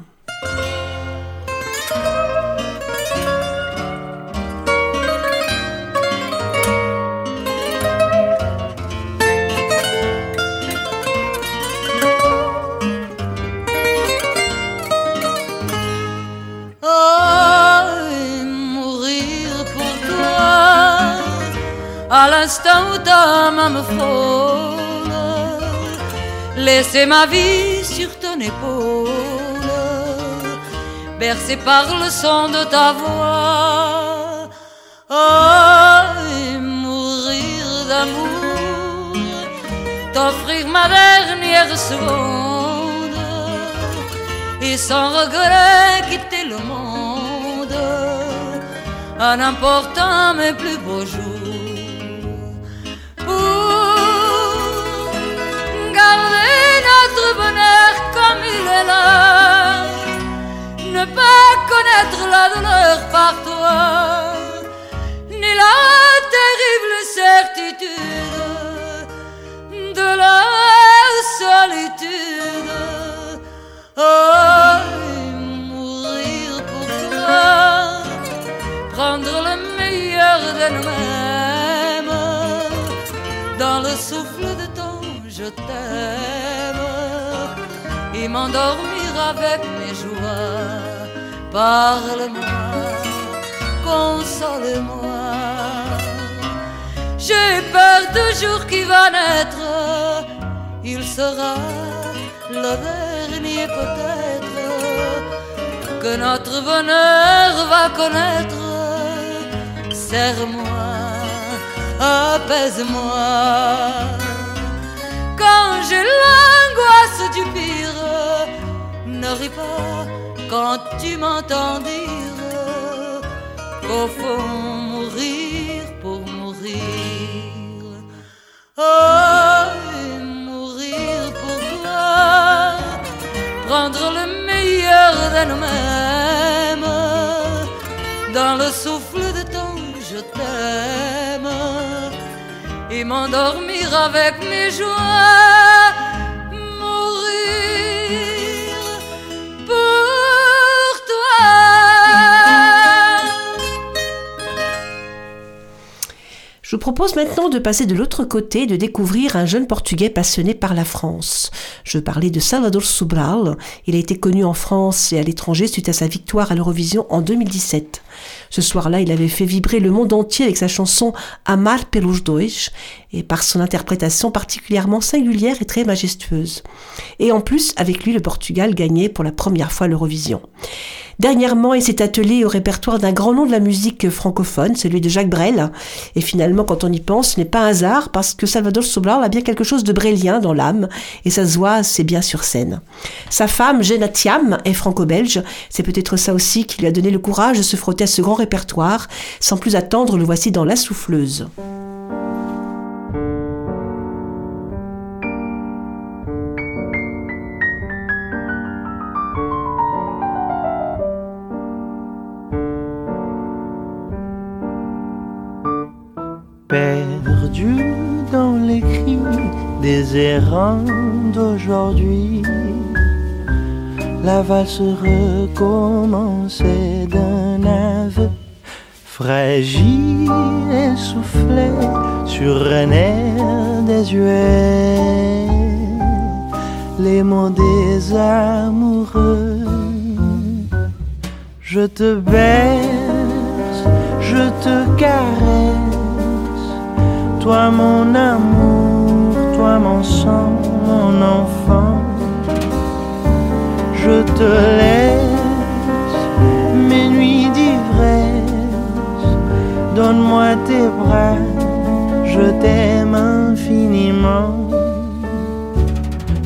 Ta main me frôle, laisser ma vie sur ton épaule, bercé par le son de ta voix, oh, et mourir d'amour, t'offrir ma dernière seconde, et sans regret quitter le monde, à n'importe un mes plus beaux jours. Notre bonheur comme il est là. Ne pas connaître la douleur par toi, ni la terrible certitude de la solitude. Oh, mourir pour toi, prendre le meilleur de nous-mêmes dans le souffle de ton je t'aime m'endormir avec mes joies. Parle-moi, console-moi. J'ai peur du jour qui va naître, il sera le dernier peut-être que notre bonheur va connaître. Serre-moi, apaise-moi quand j'ai l'angoisse du pire. Ne ris pas quand tu m'entends dire qu'au fond mourir pour mourir. Oh, mourir pour toi, prendre le meilleur de nous-mêmes. Dans le souffle de ton je t'aime. Et m'endormir avec mes joies, Je vous propose maintenant de passer de l'autre côté et de découvrir un jeune Portugais passionné par la France. Je parlais de Salvador Sobral. Il a été connu en France et à l'étranger suite à sa victoire à l'Eurovision en 2017. Ce soir-là, il avait fait vibrer le monde entier avec sa chanson Amar pelos dois et par son interprétation particulièrement singulière et très majestueuse. Et en plus, avec lui, le Portugal gagnait pour la première fois l'Eurovision. Dernièrement, il s'est attelé au répertoire d'un grand nom de la musique francophone, celui de Jacques Brel. Et finalement, quand on y pense, ce n'est pas un hasard parce que Salvador Sobral a bien quelque chose de brélien dans l'âme et ça se voit, c'est bien sur scène. Sa femme, Jenna Thiam, est franco-belge. C'est peut-être ça aussi qui lui a donné le courage de se frotter à ce grand répertoire. Sans plus attendre, le voici dans La Souffleuse. Perdu dans les cris des errants d'aujourd'hui. La valse recommençait d'un aveu fragile et soufflé sur un air désuet. Les mots des amoureux, je te baisse, je te caresse toi mon amour, toi mon sang, mon enfant. Je te laisse mes nuits d'ivresse, donne-moi tes bras, je t'aime infiniment.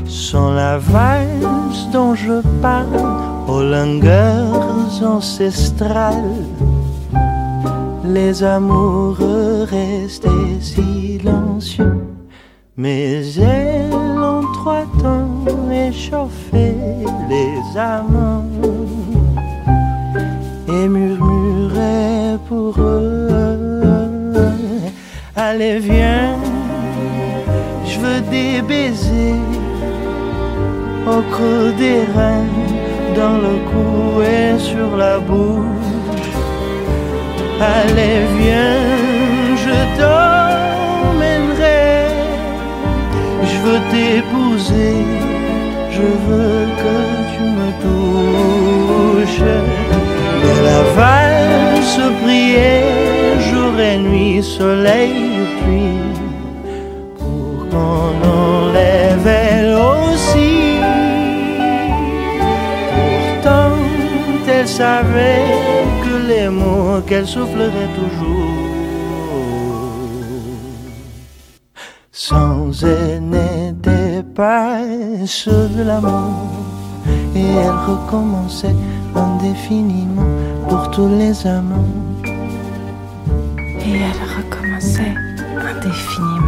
Sans la valse dont je parle aux langueurs ancestrales les amoureux restaient silencieux, mais elles ont trois temps échauffé les amants et murmuraient pour eux Allez, viens, je veux des baisers au creux des reins, dans le cou et sur la bouche. Allez, viens, je t'emmènerai. Je veux t'épouser, je veux que tu me touches. Mais la valse priait jour et nuit, soleil et pluie, pour qu'on enlève elle aussi. Pourtant, elle savait qu'elle soufflerait toujours. Sans elle n'était pas de l'amour. Et elle recommençait indéfiniment pour tous les amants. Et elle recommençait indéfiniment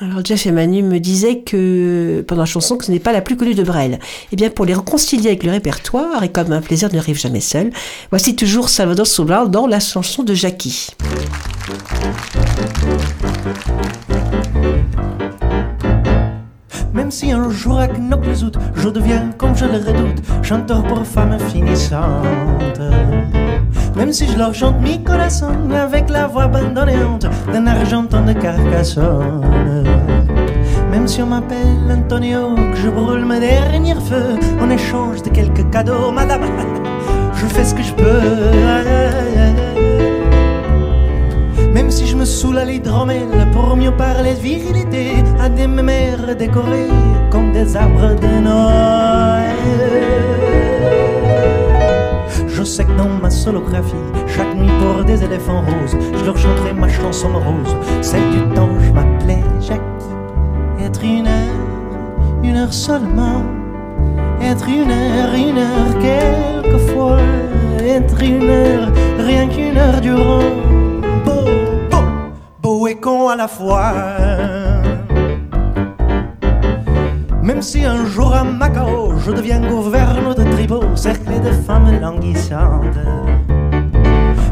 Alors Jeff et Manu me disaient que pendant la chanson que ce n'est pas la plus connue de Brel. Eh bien pour les réconcilier avec le répertoire et comme un plaisir ne arrive jamais seul, voici toujours Salvador Sobral dans la chanson de Jackie. Même si un jour à Knock les out, je deviens comme je le redoute, chanteur pour femmes finissantes. Même si je leur chante mi corazon avec la voix abandonnante d'un argenton de Carcassonne. Même si on m'appelle Antonio, que je brûle mes derniers feux en échange de quelques cadeaux, madame, je fais ce que je peux. Même si je me saoule à l'hydromel pour mieux parler virilité à des mères décorées comme des arbres de Noël. Je sais que dans ma solographie, chaque nuit pour des éléphants roses, je leur chanterai ma chanson morose, celle du temps je m'appelais Jackie. Être une heure, une heure seulement, être une heure, une heure quelquefois, être une heure, rien qu'une heure durant, beau, beau, beau et con à la fois. Même si un jour à Macao, je deviens gouverneur de tribaux cerclé de femmes languissantes.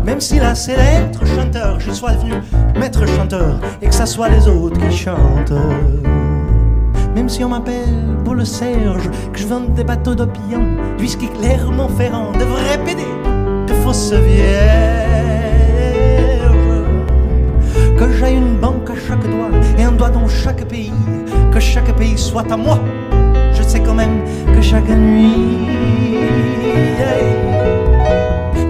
Même si c'est l'être chanteur, je sois devenu maître chanteur et que ça soit les autres qui chantent. Même si on m'appelle pour le Serge, que je vende des bateaux d'opium, du whisky Clermont-Ferrand, de vrais PD, de fausses vierges. Que j'aille une banque à chaque doigt et un doigt dans chaque pays, que chaque pays soit à moi. Je sais quand même que chaque nuit,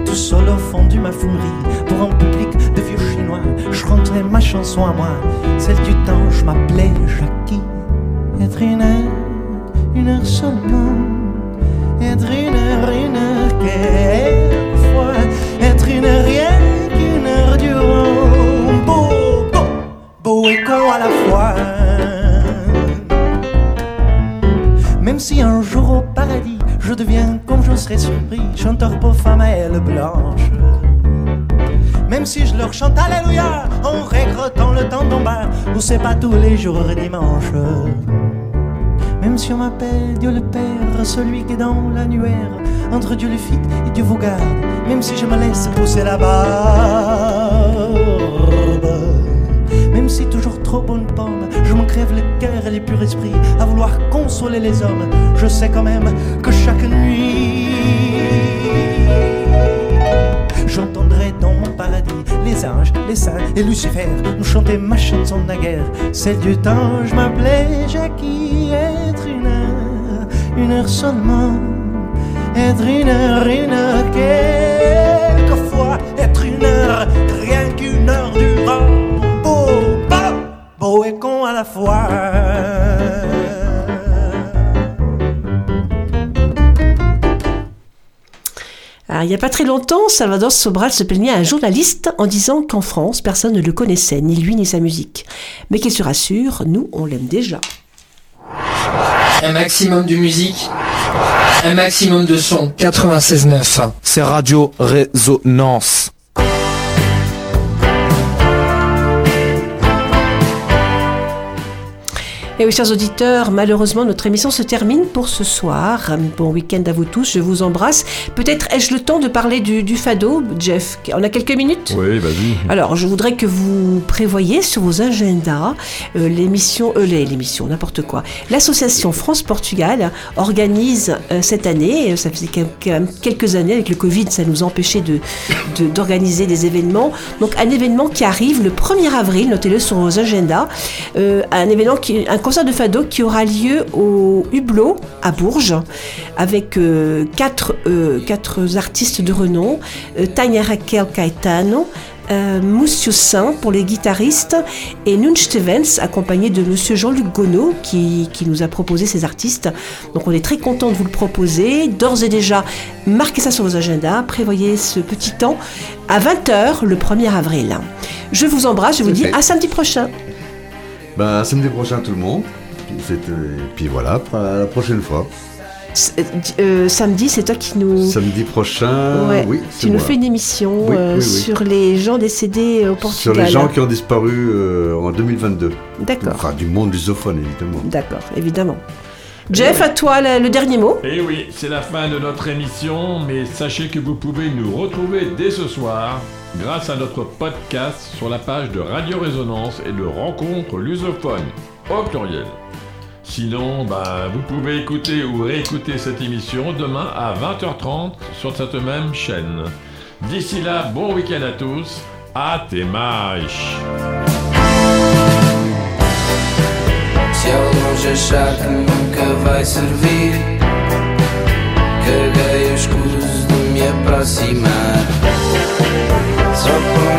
tout seul au fond du ma fumerie, pour un public de vieux chinois, je chanterai ma chanson à moi, celle du temps, je m'appelais Jackie. Être c'est pas tous les jours dimanche. Même si on m'appelle Dieu le Père, celui qui est dans l'annuaire, entre Dieu le Fit et Dieu vous garde, même si je me laisse pousser la barbe. Même si toujours trop bonne pomme, je m'en crève le cœur et les purs esprits à vouloir consoler les hommes, je sais quand même que chaque nuit, les anges, les saints et Lucifer nous chanter ma chanson guerre, celle du temps, je m'appelais Jackie, être une heure, une heure seulement. Être une heure, une heure, n'y a pas très longtemps, Salvador Sobral se plaignait à un journaliste en disant qu'en France, personne ne le connaissait, ni lui ni sa musique. Mais qu'il se rassure, nous, on l'aime déjà. Un maximum de musique, un maximum de son. 96.9. C'est Radio Résonance. Et oui, chers auditeurs, malheureusement, notre émission se termine pour ce soir. Bon week-end à vous tous, je vous embrasse. Peut-être ai-je le temps de parler du, du fado, Jeff? On a quelques minutes? Oui, vas-y. Alors, je voudrais que vous prévoyiez sur vos agendas euh, l'émission, euh, l'émission, n'importe quoi. L'association France-Portugal organise euh, cette année, euh, ça faisait quelques années avec le Covid, ça nous a empêché de, de- d'organiser des événements. Donc, un événement qui arrive le 1er avril, notez-le sur vos agendas, un événement qui, un concert de fado qui aura lieu au Hublot à Bourges avec euh, quatre, euh, quatre artistes de renom, euh, Tania Raquel Caetano, euh, Moussio Saint pour les guitaristes et Nun Stevens accompagné de Monsieur Jean-Luc Gonneau qui, qui nous a proposé ces artistes. Donc on est très content de vous le proposer. D'ores et déjà, marquez ça sur vos agendas, prévoyez ce petit temps à 20h le 1er avril. Je vous embrasse, je vous dis fait. à samedi prochain. Bah, samedi prochain, tout le monde. C'est, euh, Et puis voilà, à la prochaine fois. Euh, euh, samedi, c'est toi qui nous... Samedi prochain, Ouais, oui, c'est tu nous fais une émission Oui, euh, oui, oui. sur les gens décédés au Sur Portugal. les gens qui ont disparu euh, en 2022. D'accord. Enfin, du monde lusophone, évidemment. D'accord, évidemment. Jeff, à toi le, le dernier mot. Et oui, c'est la fin de notre émission, mais sachez que vous pouvez nous retrouver dès ce soir grâce à notre podcast sur la page de Radio Résonance et de Rencontres lusophones, au pluriel. Sinon, bah, vous pouvez écouter ou réécouter cette émission demain à 20h30 sur cette même chaîne. D'ici là, bon week-end à tous. Ao longe achar que nunca servir, de me aproximar. It's